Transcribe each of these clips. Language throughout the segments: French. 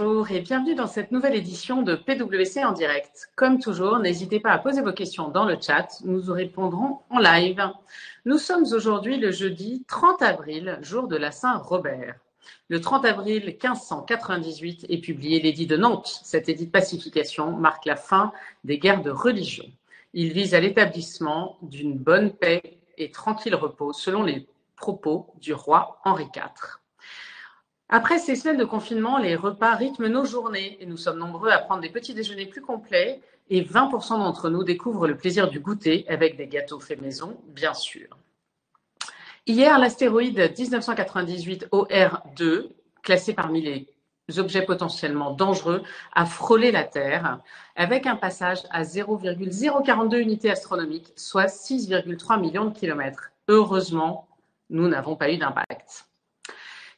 bonjour et bienvenue dans cette nouvelle édition de PwC en direct. Comme toujours, n'hésitez pas à poser vos questions dans le chat, nous vous répondrons en live. Nous sommes aujourd'hui le jeudi 30 avril, jour de la Saint-Robert. Le 30 avril 1598 est publié l'édit de Nantes. Cet édit de pacification marque la fin des guerres de religion. Il vise à l'établissement d'une bonne paix et tranquille repos selon les propos du roi Henri IV. Après ces semaines de confinement, les repas rythment nos journées et nous sommes nombreux à prendre des petits déjeuners plus complets et 20% d'entre nous découvrent le plaisir du goûter avec des gâteaux faits maison, bien sûr. Hier, l'astéroïde 1998 OR2, classé parmi les objets potentiellement dangereux, a frôlé la Terre avec un passage à 0,042 unités astronomiques, soit 6,3 millions de kilomètres. Heureusement, nous n'avons pas eu d'impact.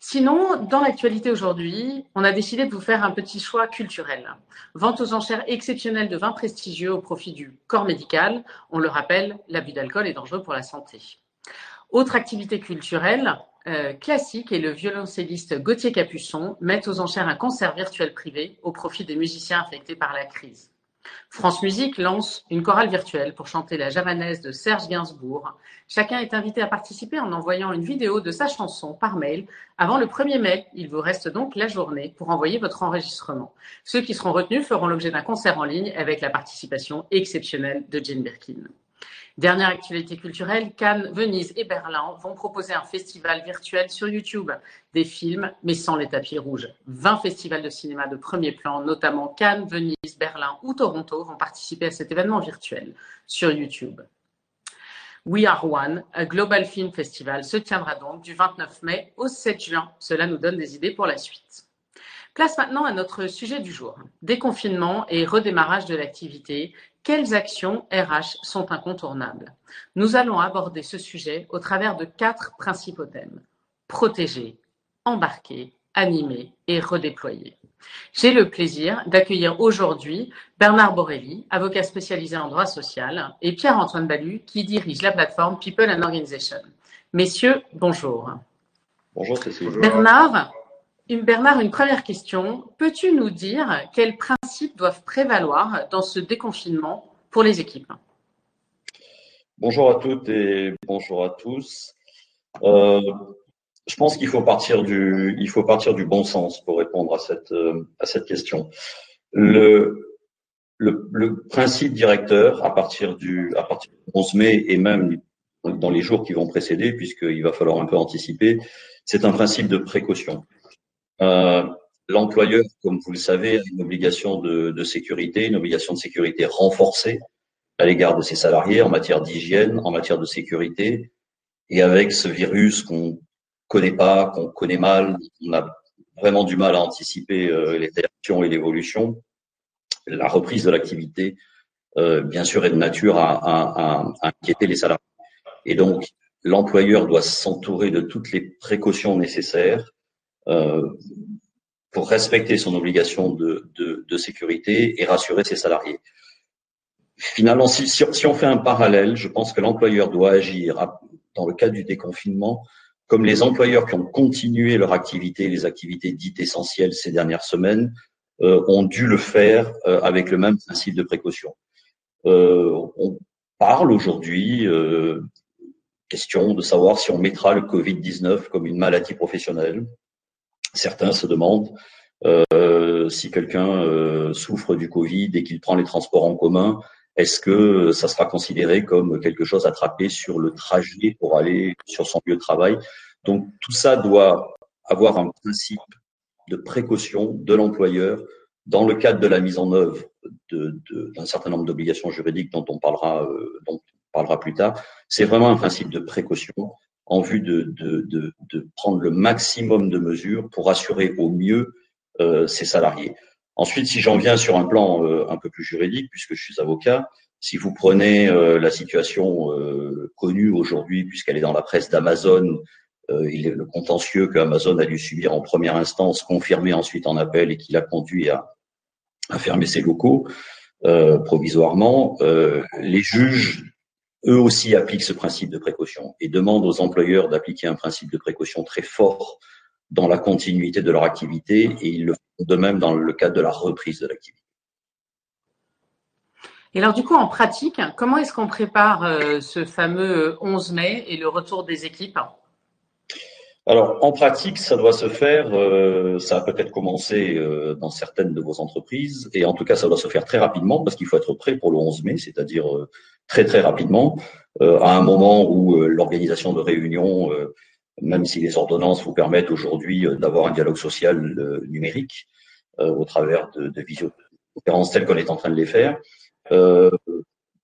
Sinon, dans l'actualité aujourd'hui, on a décidé de vous faire un petit choix culturel. Vente aux enchères exceptionnelles de vins prestigieux au profit du corps médical. On le rappelle, l'abus d'alcool est dangereux pour la santé. Autre activité culturelle euh, classique et le violoncelliste Gauthier Capuçon met aux enchères un concert virtuel privé au profit des musiciens affectés par la crise. France Musique lance une chorale virtuelle pour chanter la javanaise de Serge Gainsbourg. Chacun est invité à participer en envoyant une vidéo de sa chanson par mail avant le 1er mai. Il vous reste donc la journée pour envoyer votre enregistrement. Ceux qui seront retenus feront l'objet d'un concert en ligne avec la participation exceptionnelle de Jane Birkin. Dernière actualité culturelle, Cannes, Venise et Berlin vont proposer un festival virtuel sur YouTube, des films, mais sans les tapis rouges. 20 festivals de cinéma de premier plan, notamment Cannes, Venise, Berlin ou Toronto, vont participer à cet événement virtuel sur YouTube. We Are One, un Global Film Festival, se tiendra donc du 29 mai au 7 juin. Cela nous donne des idées pour la suite. Place maintenant à notre sujet du jour. Déconfinement et redémarrage de l'activité quelles actions RH sont incontournables? Nous allons aborder ce sujet au travers de quatre principaux thèmes. Protéger, embarquer, animer et redéployer. J'ai le plaisir d'accueillir aujourd'hui Bernard Borelli, avocat spécialisé en droit social, et Pierre-Antoine Balu, qui dirige la plateforme People and Organization. Messieurs, bonjour. Bonjour Cécile. Bernard, Bernard, une première question. Peux-tu nous dire quels principes doivent prévaloir dans ce déconfinement pour les équipes? Bonjour à toutes et bonjour à tous. Euh, je pense qu'il faut partir du, bon sens pour répondre à cette, euh, question. Le, principe directeur à partir du, à partir du 11 mai et même dans les jours qui vont précéder, puisqu'il va falloir un peu anticiper, c'est un principe de précaution. Euh, L'employeur, comme vous le savez, a une obligation de, sécurité, une obligation de sécurité renforcée à l'égard de ses salariés en matière d'hygiène, en matière de sécurité. Et avec ce virus qu'on connaît pas, qu'on connaît mal, on a vraiment du mal à anticiper euh, les réactions et l'évolution. La reprise de l'activité, euh, bien sûr, est de nature à, inquiéter les salariés. Et donc, l'employeur doit s'entourer de toutes les précautions nécessaires pour respecter son obligation de, de, de, sécurité et rassurer ses salariés. Finalement, si, si, on fait un parallèle, je pense que l'employeur doit agir dans le cas du déconfinement comme les employeurs qui ont continué leur activité, les activités dites essentielles ces dernières semaines, euh, ont dû le faire euh, avec le même principe de précaution. Euh, on parle aujourd'hui, euh, question de savoir si on mettra le Covid-19 comme une maladie professionnelle. Certains se demandent euh, si quelqu'un euh, souffre du Covid et qu'il prend les transports en commun, est-ce que ça sera considéré comme quelque chose attrapé sur le trajet pour aller sur son lieu de travail? Donc tout ça doit avoir un principe de précaution de l'employeur dans le cadre de la mise en œuvre d'un certain nombre d'obligations juridiques dont on parlera, euh, dont on parlera plus tard. C'est vraiment un principe de précaution en vue de, de, de, de, prendre le maximum de mesures pour assurer au mieux euh, ses salariés. Ensuite, si j'en viens sur un plan euh, un peu plus juridique, puisque je suis avocat, si vous prenez euh, la situation euh, connue aujourd'hui, puisqu'elle est dans la presse d'Amazon, euh, il est le contentieux que Amazon a dû subir en première instance, confirmé ensuite en appel et qui l'a conduit à, à, fermer ses locaux provisoirement, les juges eux aussi appliquent ce principe de précaution et demandent aux employeurs d'appliquer un principe de précaution très fort dans la continuité de leur activité et ils le font de même dans le cadre de la reprise de l'activité. Et alors du coup, en pratique, comment est-ce qu'on prépare euh, ce fameux 11 mai et le retour des équipes? Alors, en pratique, ça doit se faire, euh, ça a peut-être commencé euh, dans certaines de vos entreprises, et en tout cas, ça doit se faire très rapidement parce qu'il faut être prêt pour le 11 mai, c'est-à-dire très très rapidement, à un moment où l'organisation de réunions, même si les ordonnances vous permettent aujourd'hui d'avoir un dialogue social numérique au travers de, de visioconférences telles qu'on est en train de les faire, euh,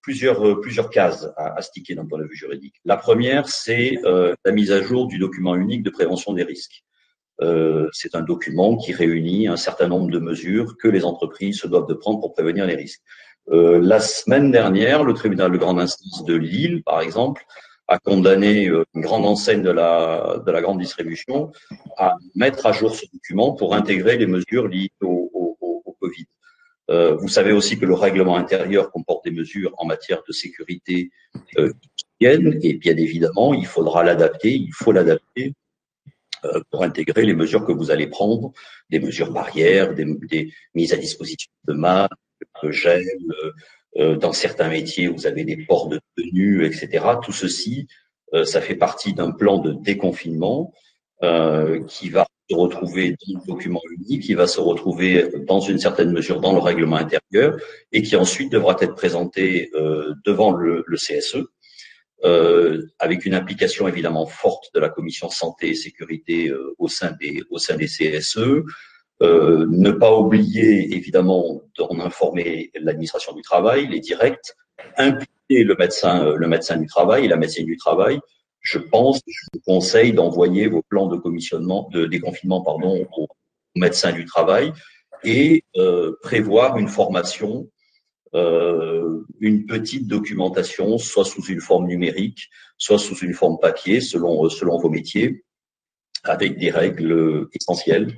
plusieurs, euh, plusieurs cases à, à sticker d'un point de vue juridique. La première, c'est euh, la mise à jour du document unique de prévention des risques. Euh, c'est un document qui réunit un certain nombre de mesures que les entreprises se doivent de prendre pour prévenir les risques. Euh, la semaine dernière, le tribunal de grande instance de Lille, par exemple, a condamné une grande enseigne de la, de la grande distribution à mettre à jour ce document pour intégrer les mesures liées au, au, au Covid. Euh, vous savez aussi que le règlement intérieur comporte des mesures en matière de sécurité euh, et bien évidemment, il faudra l'adapter, il faut l'adapter euh, pour intégrer les mesures que vous allez prendre, des mesures barrières, des, des mises à disposition de masques, de gel. Dans certains métiers, vous avez des ports de tenue, etc. Tout ceci, ça fait partie d'un plan de déconfinement qui va se retrouver dans le document unique, qui va se retrouver dans une certaine mesure dans le règlement intérieur et qui ensuite devra être présenté euh, devant le, le CSE. Euh, avec une implication évidemment forte de la commission santé et sécurité euh, au sein des au sein des CSE, euh, ne pas oublier évidemment d'en informer l'administration du travail, les directs, impliquer le médecin le médecin du travail la médecine du travail je pense, je vous conseille d'envoyer vos plans de commissionnement, de déconfinement, pardon, aux médecins du travail et euh, prévoir une formation, euh, une petite documentation, soit sous une forme numérique, soit sous une forme papier, selon selon vos métiers, avec des règles essentielles,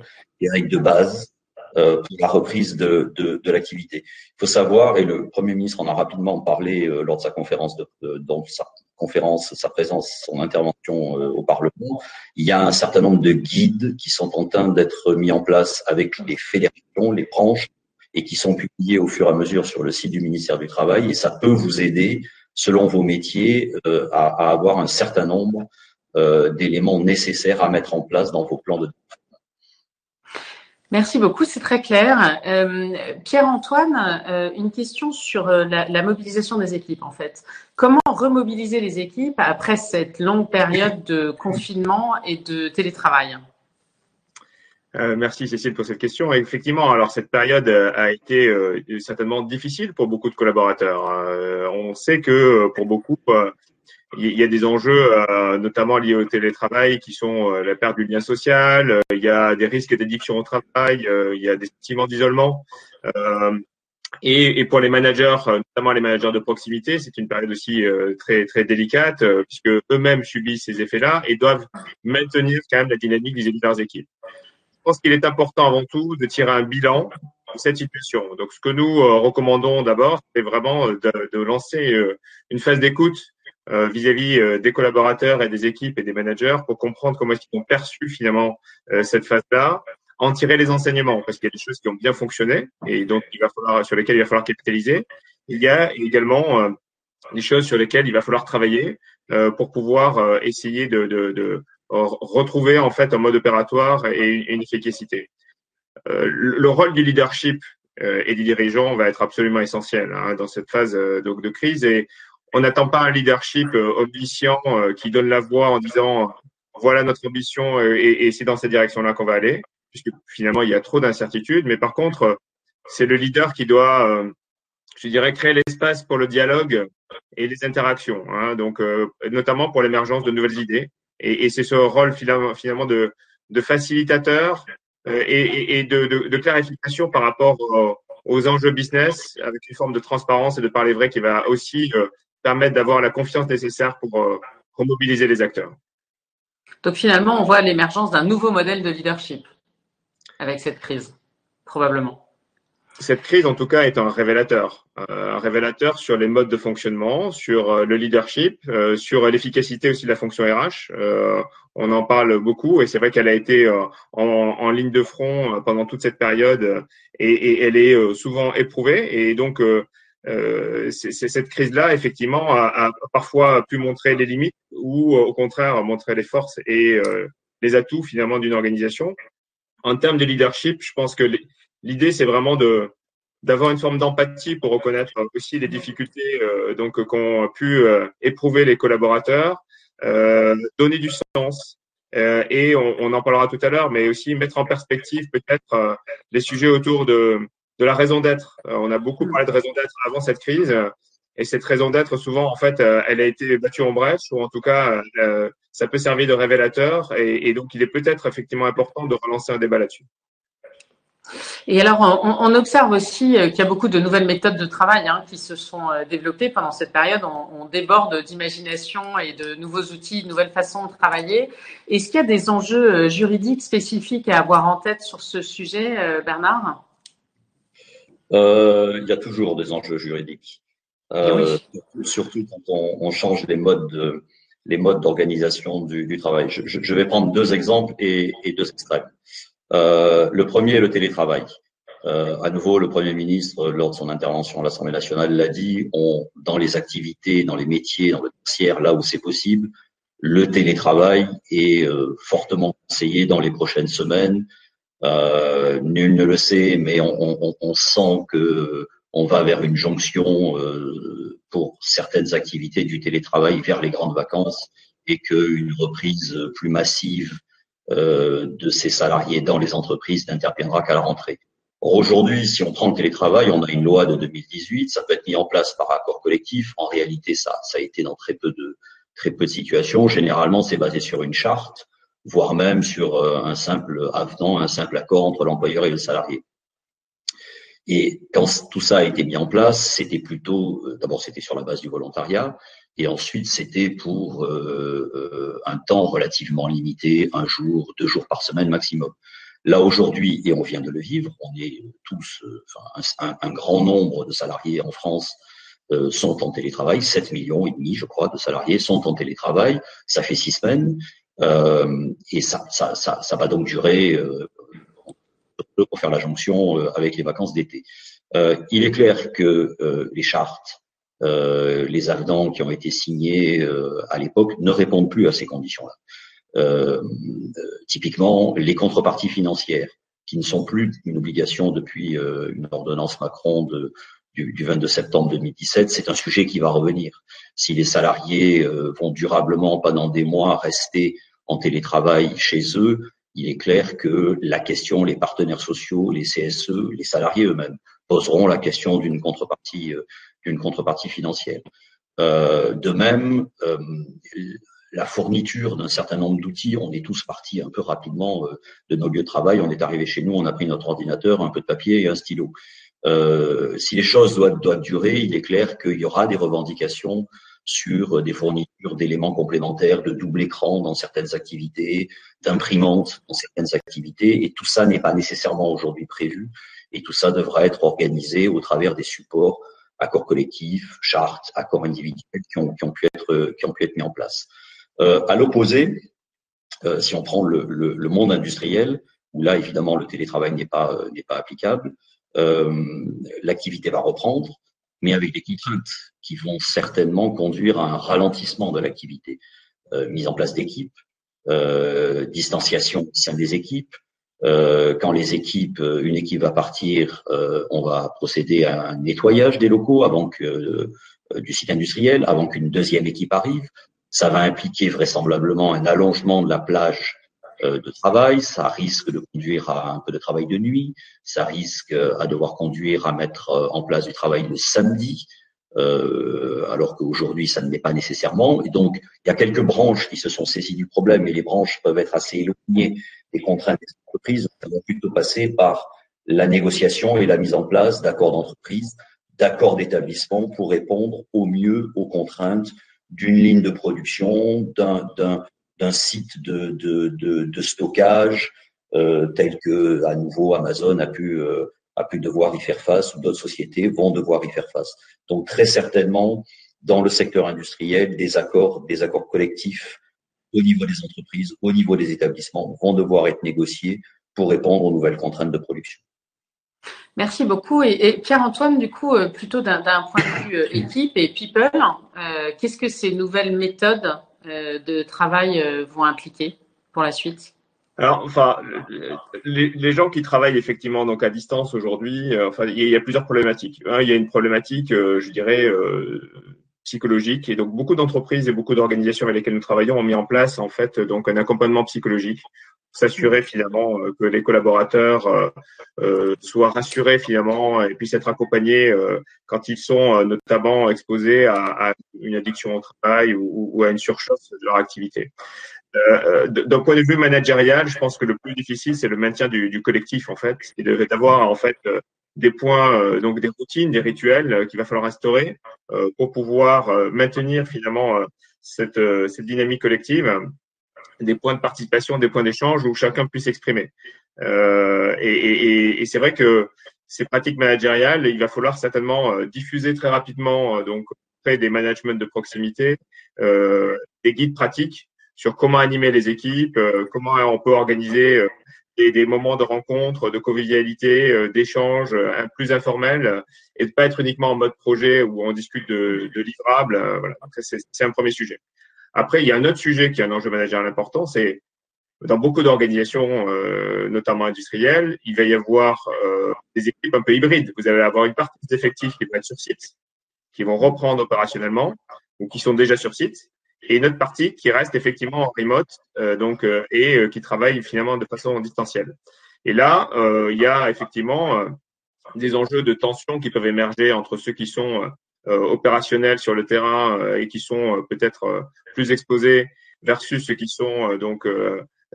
des règles de base euh, pour la reprise de, de, de l'activité. Il faut savoir, et le Premier ministre en a rapidement parlé euh, lors de sa conférence, de, dans sa sa présence, son intervention euh, au Parlement, il y a un certain nombre de guides qui sont en train d'être mis en place avec les fédérations, les branches, et qui sont publiés au fur et à mesure sur le site du ministère du Travail, et ça peut vous aider, selon vos métiers, à, à, avoir un certain nombre d'éléments nécessaires à mettre en place dans vos plans de Merci beaucoup, c'est très clair. Euh, Pierre-Antoine, euh, une question sur euh, la, mobilisation des équipes en fait. Comment remobiliser les équipes après cette longue période de confinement et de télétravail? Merci Cécile pour cette question. effectivement, alors cette période a été certainement difficile pour beaucoup de collaborateurs. on sait que pour beaucoup, il y a des enjeux, euh, notamment liés au télétravail, qui sont euh, la perte du lien social. Euh, il y a des risques d'addiction au travail. il y a des sentiments d'isolement. Et, pour les managers, notamment les managers de proximité, c'est une période aussi très très délicate puisque eux-mêmes subissent ces effets-là et doivent maintenir quand même la dynamique vis-à-vis de leurs équipes. Je pense qu'il est important avant tout de tirer un bilan de cette situation. Donc, ce que nous recommandons d'abord, c'est vraiment de, de lancer une phase d'écoute vis-à-vis euh, des collaborateurs et des équipes et des managers pour comprendre comment est-ce qu'ils ont perçu finalement euh, cette phase-là, en tirer les enseignements parce qu'il y a des choses qui ont bien fonctionné et donc il va falloir sur lesquelles il va falloir capitaliser. Il y a également des choses sur lesquelles il va falloir travailler pour pouvoir essayer de, de, de, retrouver en fait un mode opératoire et une efficacité. le rôle du leadership et des dirigeants va être absolument essentiel hein, dans cette phase de crise et on n'attend pas un leadership euh, omniscient euh, qui donne la voix en disant voilà notre ambition euh, et, c'est dans cette direction-là qu'on va aller, puisque finalement il y a trop d'incertitudes. Mais par contre, c'est le leader qui doit, je dirais, créer l'espace pour le dialogue et les interactions. Hein, donc, notamment pour l'émergence de nouvelles idées. Et, c'est ce rôle finalement, de, facilitateur et, de, clarification par rapport aux enjeux business, avec une forme de transparence et de parler vrai qui va aussi permettre d'avoir la confiance nécessaire pour, euh, pour mobiliser les acteurs. Donc finalement, on voit l'émergence d'un nouveau modèle de leadership avec cette crise, probablement. cette crise, en tout cas, est un révélateur. Euh, un révélateur sur les modes de fonctionnement, sur euh, le leadership, sur l'efficacité aussi de la fonction RH. on en parle beaucoup et c'est vrai qu'elle a été en, ligne de front pendant toute cette période et, elle est souvent éprouvée. Et donc, cette crise-là, effectivement, a, a, parfois pu montrer les limites ou au contraire montrer les forces et les atouts finalement d'une organisation. En termes de leadership, je pense que l'idée, c'est vraiment de d'avoir une forme d'empathie pour reconnaître aussi les difficultés euh, donc qu'ont pu euh, éprouver les collaborateurs, euh, donner du sens euh, et on, on, en parlera tout à l'heure, mais aussi mettre en perspective peut-être euh, les sujets autour de de la raison d'être. on a beaucoup parlé de raison d'être avant cette crise. Et cette raison d'être, souvent, en fait, elle a été battue en brèche, ou en tout cas, ça peut servir de révélateur. Et, donc, il est peut-être effectivement important de relancer un débat là-dessus. Et alors, on, observe aussi euh, qu'il y a beaucoup de nouvelles méthodes de travail hein, qui se sont euh, développées pendant cette période. On, déborde d'imagination et de nouveaux outils, de nouvelles façons de travailler. Est-ce qu'il y a des enjeux euh, juridiques spécifiques à avoir en tête sur ce sujet, Bernard? Il y a toujours des enjeux juridiques. Surtout quand on, change les modes les modes d'organisation du, travail. Je, vais prendre deux exemples et, et deux extrêmes. Euh, le premier est le télétravail. Euh, à nouveau, le Premier ministre, lors de son intervention à l'Assemblée nationale, l'a dit, on, dans les activités, dans les métiers, dans le tertiaire, là où c'est possible, le télétravail est euh, fortement conseillé dans les prochaines semaines. Euh, nul ne le sait, mais on, sent que on va vers une jonction euh, pour certaines activités du télétravail vers les grandes vacances et qu'une reprise plus massive euh, de ces salariés dans les entreprises n'interviendra qu'à la rentrée. Aujourd'hui, si on prend le télétravail, on a une loi de 2018, ça peut être mis en place par accord collectif. En réalité, ça, ça a été dans très peu de très peu de situations. Généralement, c'est basé sur une charte, voire même sur euh, un simple avenant, un simple accord entre l'employeur et le salarié. Et quand tout ça a été mis en place, c'était plutôt, euh, d'abord c'était sur la base du volontariat, et ensuite c'était pour euh, euh, un temps relativement limité, un jour, deux jours par semaine maximum. Là aujourd'hui, et on vient de le vivre, on est tous, enfin, un, grand nombre de salariés en France sont en télétravail, 7 millions et demi, je crois, de salariés sont en télétravail. Ça fait six semaines, et ça, ça, ça, ça, va donc durer pour faire la jonction euh, avec les vacances d'été. Euh, il est clair que euh, les chartes, les avenants qui ont été signés à l'époque ne répondent plus à ces conditions-là. typiquement, les contreparties financières, qui ne sont plus une obligation depuis une ordonnance Macron de, du, du, 22 septembre 2017, c'est un sujet qui va revenir. Si les salariés vont durablement pendant des mois rester en télétravail chez eux, il est clair que la question, les partenaires sociaux, les CSE, les salariés eux-mêmes poseront la question d'une contrepartie, euh, d'une contrepartie financière. Euh, de même, euh, la fourniture d'un certain nombre d'outils, on est tous partis un peu rapidement de nos lieux de travail, on est arrivé chez nous, on a pris notre ordinateur, un peu de papier et un stylo. Si les choses doivent, doivent durer, il est clair qu'il y aura des revendications sur des fournitures d'éléments complémentaires, de double écran dans certaines activités, d'imprimantes dans certaines activités, et tout ça n'est pas nécessairement aujourd'hui prévu, et tout ça devra être organisé au travers des supports, accords collectifs, chartes, accords individuels qui ont, qui ont, pu, être, qui ont pu être mis en place. Euh, à l'opposé, euh, si on prend le, le, le, monde industriel, où là évidemment le télétravail n'est pas, euh, n'est pas applicable, euh, l'activité va reprendre, mais avec des contraintes qui vont certainement conduire à un ralentissement de l'activité. Euh, mise en place d'équipes, euh, distanciation des équipes. Euh, quand les équipes, euh, une équipe va partir, euh, on va procéder à un nettoyage des locaux avant que euh, du site industriel, avant qu'une deuxième équipe arrive. Ça va impliquer vraisemblablement un allongement de la plage de travail, ça risque de conduire à un peu de travail de nuit, ça risque à devoir conduire à mettre en place du travail le samedi, euh, alors qu'aujourd'hui ça ne l'est pas nécessairement. Et donc il y a quelques branches qui se sont saisies du problème, et les branches peuvent être assez éloignées des contraintes des entreprises. Ça va plutôt passer par la négociation et la mise en place d'accords d'entreprise, d'accords d'établissement pour répondre au mieux aux contraintes d'une ligne de production, d'un site de, de, de, stockage, euh, tel que à nouveau Amazon a pu euh, a pu devoir y faire face, ou d'autres sociétés vont devoir y faire face. Donc très certainement, dans le secteur industriel, des accords, des accords collectifs au niveau des entreprises, au niveau des établissements, vont devoir être négociés pour répondre aux nouvelles contraintes de production. Merci beaucoup. Et, Pierre-Antoine, du coup, euh, plutôt d'un point de vue équipe et people, qu'est-ce que ces nouvelles méthodes de travail vont impliquer pour la suite? Alors, enfin, les, gens qui travaillent effectivement donc à distance aujourd'hui, enfin, il y, a plusieurs problématiques. il y a une problématique, je dirais, psychologique, et donc beaucoup d'entreprises et beaucoup d'organisations avec lesquelles nous travaillons ont mis en place en fait donc un accompagnement psychologique s'assurer finalement euh, que les collaborateurs euh, euh, soient rassurés finalement et puissent être accompagnés quand ils sont notamment exposés à, une addiction au travail ou, à une surchauffe de leur activité. D'un point de vue managérial, je pense que le plus difficile c'est le maintien du, collectif en fait, et d'avoir en fait des points, donc des routines, des rituels qu'il va falloir instaurer pour pouvoir maintenir finalement cette, cette dynamique collective des points de participation, des points d'échange où chacun puisse s'exprimer. Euh, et, et, et c'est vrai que ces pratiques managériales, il va falloir certainement euh, diffuser très rapidement euh, donc auprès des managements de proximité euh, des guides pratiques sur comment animer les équipes, euh, comment on peut organiser des, moments de rencontre, de convivialité, d'échange plus informels et de pas être uniquement en mode projet où on discute de, livrables. voilà, c'est un premier sujet. Après, il y a un autre sujet qui est un enjeu managérial important, c'est dans beaucoup d'organisations, euh, notamment industrielles, il va y avoir euh, des équipes un peu hybrides. Vous allez avoir une partie des effectifs qui vont être sur site, qui vont reprendre opérationnellement ou qui sont déjà sur site, et une autre partie qui reste effectivement en remote, euh, donc et qui travaille finalement de façon distancielle. Et là, il y a effectivement des enjeux de tension qui peuvent émerger entre ceux qui sont euh, opérationnels sur le terrain euh, et qui sont euh, peut-être plus exposés versus ceux qui sont donc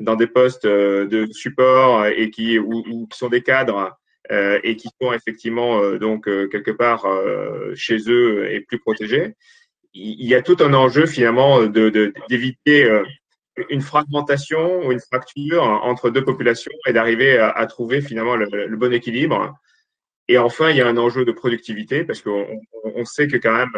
dans des postes de support et qui ou, qui sont des cadres et qui sont effectivement donc quelque part chez eux et plus protégés. Il y a tout un enjeu finalement de d'éviter une fragmentation ou une fracture entre deux populations et d'arriver à, à, trouver finalement le, le, bon équilibre et enfin, il y a un enjeu de productivité parce qu'on on sait que quand même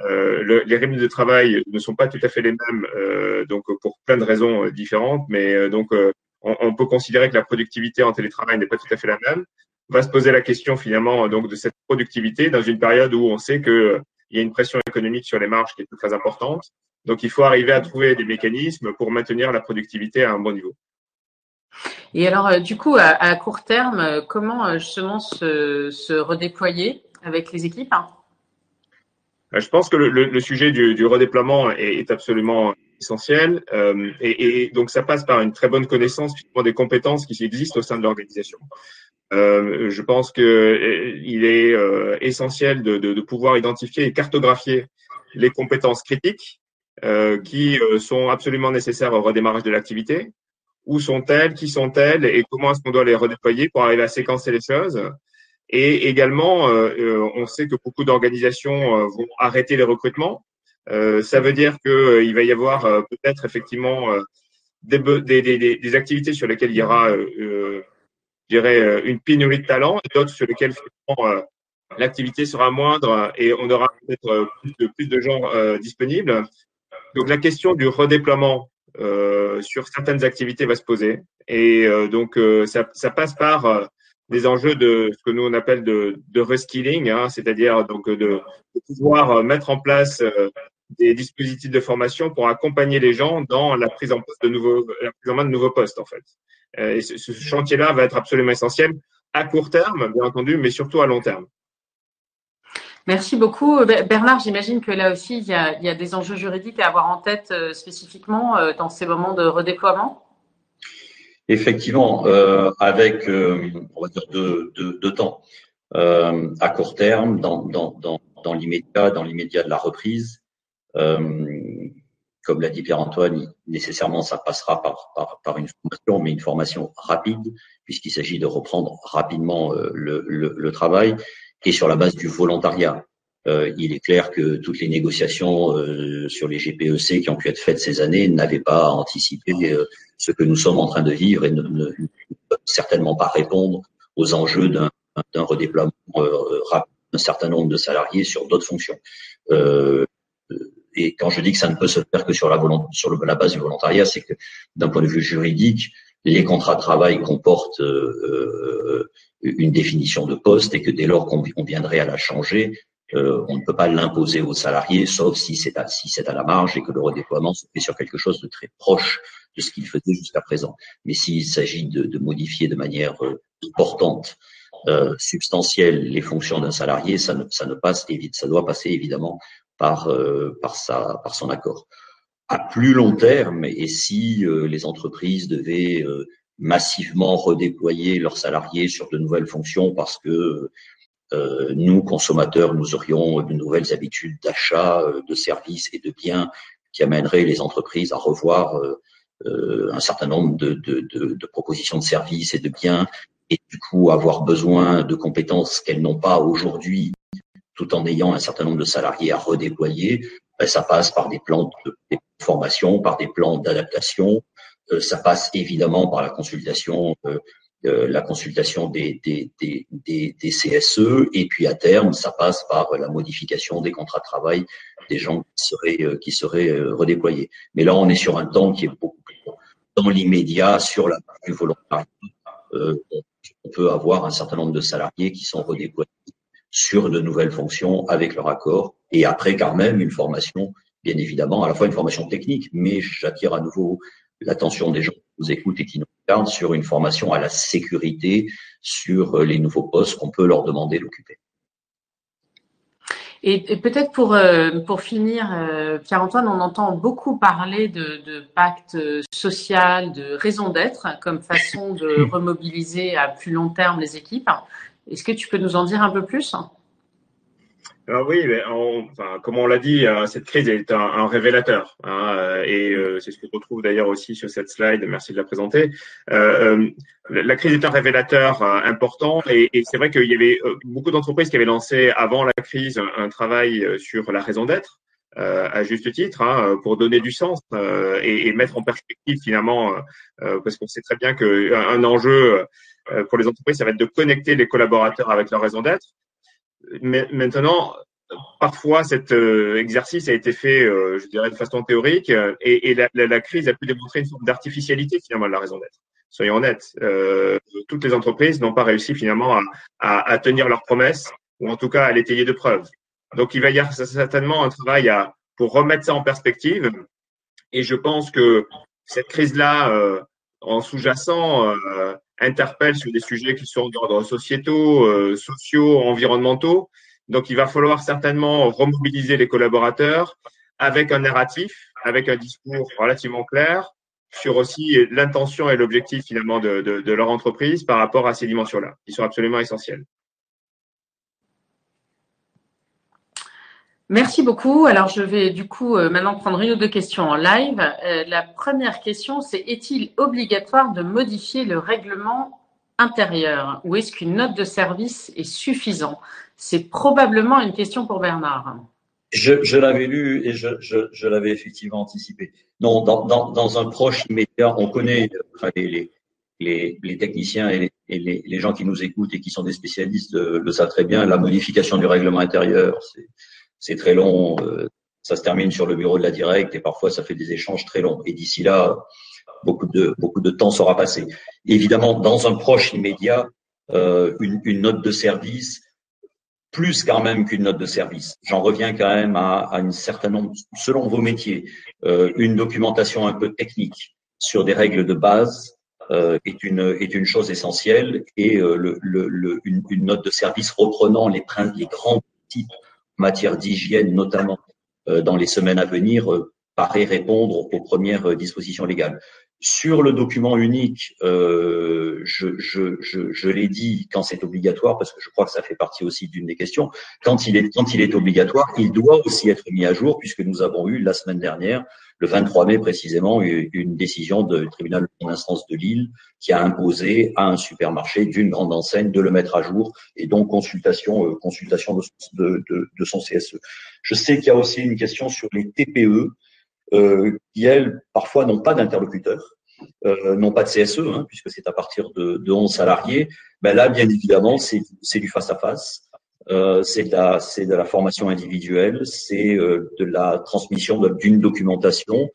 euh, le, les rythmes de travail ne sont pas tout à fait les mêmes, euh, donc pour plein de raisons euh, différentes. Mais euh, donc, euh, on, on, peut considérer que la productivité en télétravail n'est pas tout à fait la même. On va se poser la question finalement donc de cette productivité dans une période où on sait que il y a une pression économique sur les marges qui est très importante. Donc, il faut arriver à trouver des mécanismes pour maintenir la productivité à un bon niveau. Et alors, euh, du coup, à, court terme, euh, comment euh, justement se, redéployer avec les équipes? Je pense que le, sujet du, redéploiement est, absolument essentiel. et, donc, ça passe par une très bonne connaissance des compétences qui existent au sein de l'organisation. Je pense qu'il est essentiel de, pouvoir identifier et cartographier les compétences critiques qui sont absolument nécessaires au redémarrage de l'activité, où sont-elles, qui sont-elles? Et comment est-ce qu'on doit les redéployer pour arriver à séquencer les choses? Et également, euh, euh, on sait que beaucoup d'organisations euh, vont arrêter les recrutements. ça veut dire qu'il va y avoir peut-être effectivement des, des, des, des, activités sur lesquelles il y aura, je dirais, une pénurie de talent, et d'autres sur lesquelles l'activité sera moindre et on aura peut-être plus de, plus de gens disponibles. Donc la question du redéploiement euh, sur certaines activités va se poser. Et euh, donc, euh, ça, ça, passe par des enjeux de ce que nous on appelle de, de reskilling, hein, c'est-à-dire donc de, de, pouvoir mettre en place des dispositifs de formation pour accompagner les gens dans la prise en, de nouveaux, la prise en main de nouveaux postes en fait. Et ce, ce chantier-là va être absolument essentiel à court terme, bien entendu, mais surtout à long terme. Merci beaucoup. Bernard, j'imagine que là aussi, il y, a, des enjeux juridiques à avoir en tête euh, spécifiquement euh, dans ces moments de redéploiement? Effectivement, euh, avec, on va dire, deux, temps. à court terme, dans, dans, dans, dans l'immédiat, dans l'immédiat de la reprise, comme l'a dit Pierre-Antoine, nécessairement, ça passera par, par, par, une formation, mais une formation rapide, puisqu'il s'agit de reprendre rapidement le, le, le travail et sur la base du volontariat. Euh, il est clair que toutes les négociations euh, sur les GPEC qui ont pu être faites ces années n'avaient pas anticipé euh, ce que nous sommes en train de vivre et ne, peuvent certainement pas répondre aux enjeux d'un redéploiement rapide d'un certain nombre de salariés sur d'autres fonctions. Et quand je dis que ça ne peut se faire que sur la, base du volontariat, c'est que d'un point de vue juridique, les contrats de travail comportent une définition de poste et que dès lors qu'on viendrait à la changer, euh, on ne peut pas l'imposer aux salariés, sauf si c'est à, la marge et que le redéploiement se fait sur quelque chose de très proche de ce qu'il faisait jusqu'à présent. Mais s'il s'agit de, modifier de manière euh, importante, euh, substantielle, les fonctions d'un salarié, ça ne passe, ça doit passer évidemment par, euh, par, sa, par son accord. À plus long terme, et si les entreprises devaient massivement redéployer leurs salariés sur de nouvelles fonctions parce que euh, nous, consommateurs, nous aurions de nouvelles habitudes d'achat euh, de services et de biens qui amèneraient les entreprises à revoir euh, un certain nombre de, de, propositions de services et de biens et du coup avoir besoin de compétences qu'elles n'ont pas aujourd'hui tout en ayant un certain nombre de salariés à redéployer, ben, ça passe par des plans de formation, par des plans d'adaptation, ça passe évidemment par la consultation euh, la consultation des, CSE, et puis à terme, ça passe par la modification des contrats de travail des gens qui seraient, euh, qui seraient euh, redéployés. Mais là, on est sur un temps qui est beaucoup plus long. Dans l'immédiat, sur la du volontariat, on peut avoir un certain nombre de salariés qui sont redéployés sur de nouvelles fonctions avec leur accord, et après quand même une formation, bien évidemment, à la fois une formation technique, mais j'attire à nouveau l'attention des gens qui nous écoutent et qui nous regardent sur une formation à la sécurité sur euh, les nouveaux postes qu'on peut leur demander d'occuper. Et, peut-être pour, euh, pour finir, euh, Pierre-Antoine, on entend beaucoup parler de, de pacte social, de raison d'être comme façon de remobiliser à plus long terme les équipes. Est-ce que tu peux nous en dire un peu plus? Alors oui, enfin, comme on l'a dit, hein, cette crise est un, révélateur, hein, et euh, c'est ce que je retrouve d'ailleurs aussi sur cette slide. Merci de la présenter. Euh, euh la crise est un révélateur important, et c'est vrai qu'il y avait beaucoup d'entreprises qui avaient lancé avant la crise un, travail sur la raison d'être, à juste titre, hein, pour donner du sens et, et, mettre en perspective finalement, parce qu'on sait très bien qu'un un enjeu pour les entreprises, ça va être de connecter les collaborateurs avec leur raison d'être maintenant, parfois, cet euh, exercice a été fait, euh, je dirais, de façon théorique, euh, et, la, crise a pu démontrer une forme d'artificialité finalement de la raison d'être. Soyons honnêtes, toutes les entreprises n'ont pas réussi finalement à, tenir leurs promesses, ou en tout cas à l'étayer de preuves. Donc, il va y avoir certainement un travail à, pour remettre ça en perspective. Et je pense que cette crise-là, en sous-jacent, interpelle sur des sujets qui sont d'ordre sociétaux, euh, sociaux, environnementaux. Donc, il va falloir certainement remobiliser les collaborateurs avec un narratif, avec un discours relativement clair sur aussi l'intention et l'objectif finalement de, de, de leur entreprise par rapport à ces dimensions-là, qui sont absolument essentielles. Merci beaucoup. Alors, je vais du coup euh, maintenant prendre une ou deux questions en live. Euh, la première question, c'est est-il obligatoire de modifier le règlement intérieur ou est-ce qu'une note de service est suffisant C'est probablement une question pour Bernard. Je, l'avais lu et je, l'avais effectivement anticipé. Non, dans, un proche immédiat, on connaît les, les, techniciens et, les, les, gens qui nous écoutent et qui sont des spécialistes euh, le savent très bien, la modification du règlement intérieur, c'est c'est très long, euh, ça se termine sur le bureau de la directe et parfois ça fait des échanges très longs. Et d'ici là, beaucoup de beaucoup de temps sera passé. Évidemment, dans un proche immédiat, euh, une, une, note de service, plus quand même qu'une note de service. J'en reviens quand même à, à une certaine nombre, selon vos métiers, euh, une documentation un peu technique sur des règles de base euh, est une est une chose essentielle et euh, le, le, une, une, note de service reprenant les, les grands types matière d'hygiène, notamment euh, dans les semaines à venir, euh, paraît répondre aux premières euh, dispositions légales. Sur le document unique, euh, je, je, je, je l'ai dit quand c'est obligatoire, parce que je crois que ça fait partie aussi d'une des questions. Quand il est quand il est obligatoire, il doit aussi être mis à jour, puisque nous avons eu la semaine dernière le 23 mai précisément, une décision du tribunal en instance de Lille qui a imposé à un supermarché d'une grande enseigne de le mettre à jour et donc consultation, euh, consultation de, de, son CSE. Je sais qu'il y a aussi une question sur les TPE euh, qui, elles, parfois n'ont pas d'interlocuteur. Euh, n'ont pas de CSE, hein, puisque c'est à partir de, de 11 salariés. ben là, bien évidemment, c'est du face-à-face. Euh, c'est de, la, de la formation individuelle, c'est euh, de la transmission d'une documentation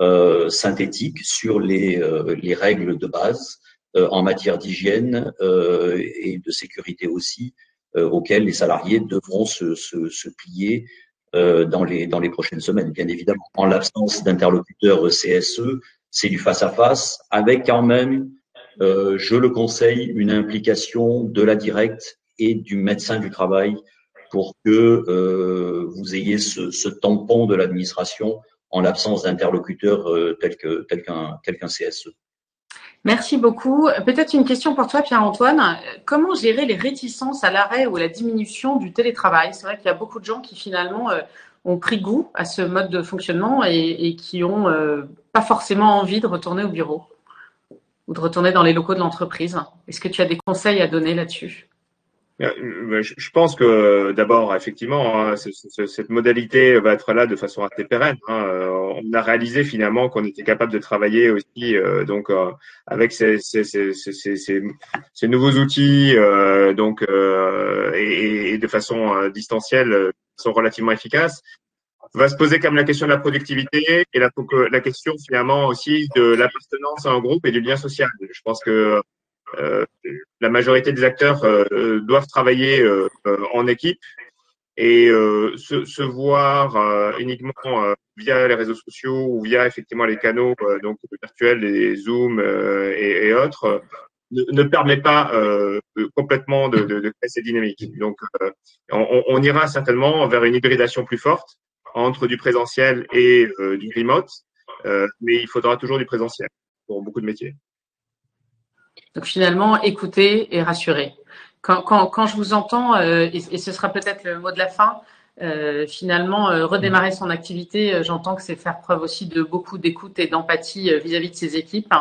euh, synthétique sur les, euh, les règles de base en matière d'hygiène et de sécurité aussi, auxquelles les salariés devront se, se, se plier dans, les, dans les prochaines semaines, bien évidemment. En l'absence d'interlocuteurs CSE, c'est du face-à-face, avec quand même, je le conseille, une implication de la directe et du médecin du travail pour que euh, vous ayez ce, tampon de l'administration en l'absence d'interlocuteurs euh, tels que tel qu'un CSE. Merci beaucoup. Peut-être une question pour toi, Pierre-Antoine. Comment gérer les réticences à l'arrêt ou à la diminution du télétravail? C'est vrai qu'il y a beaucoup de gens qui finalement euh, ont pris goût à ce mode de fonctionnement et, et qui ont euh, pas forcément envie de retourner au bureau ou de retourner dans les locaux de l'entreprise. Est-ce que tu as des conseils à donner là-dessus? Je pense que d'abord, effectivement, hein, cette modalité va être là de façon assez pérenne. Hein. Euh, on a réalisé finalement qu'on était capable de travailler aussi euh, donc avec ces, ces, ces, ces, nouveaux outils donc et, et, de façon distancielle sont relativement efficaces. Va se poser comme la question de la productivité et la, la question finalement aussi de l'appartenance à un groupe et du lien social. Je pense que euh, la majorité des acteurs euh, doivent travailler euh, en équipe et se, se, voir uniquement via les réseaux sociaux ou via effectivement les canaux donc virtuels, les Zoom et, et, autres, ne, ne, permet pas complètement de, de, de, créer ces dynamiques. Donc, on, on, ira certainement vers une hybridation plus forte entre du présentiel et du remote, mais il faudra toujours du présentiel pour beaucoup de métiers. Donc finalement, écouter et rassurer. Quand, quand, quand je vous entends, euh, et, ce sera peut-être le mot de la fin, euh, finalement, euh, redémarrer son activité, j'entends que c'est faire preuve aussi de beaucoup d'écoute et d'empathie vis-à-vis de ses équipes,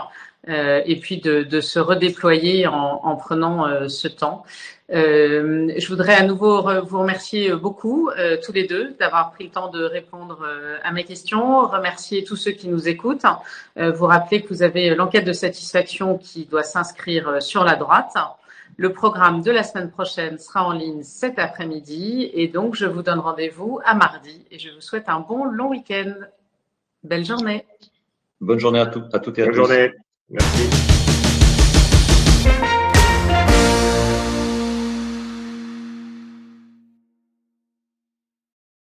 et puis de, de, se redéployer en, en prenant ce temps. je voudrais à nouveau vous remercier beaucoup, tous les deux, d'avoir pris le temps de répondre à mes questions, remercier tous ceux qui nous écoutent, vous rappeler que vous avez l'enquête de satisfaction qui doit s'inscrire sur la droite. Le programme de la semaine prochaine sera en ligne cet après-midi et donc je vous donne rendez-vous à mardi et je vous souhaite un bon long week-end. Belle journée. Bonne journée à, tout, à toutes et à Bonne journée. Merci.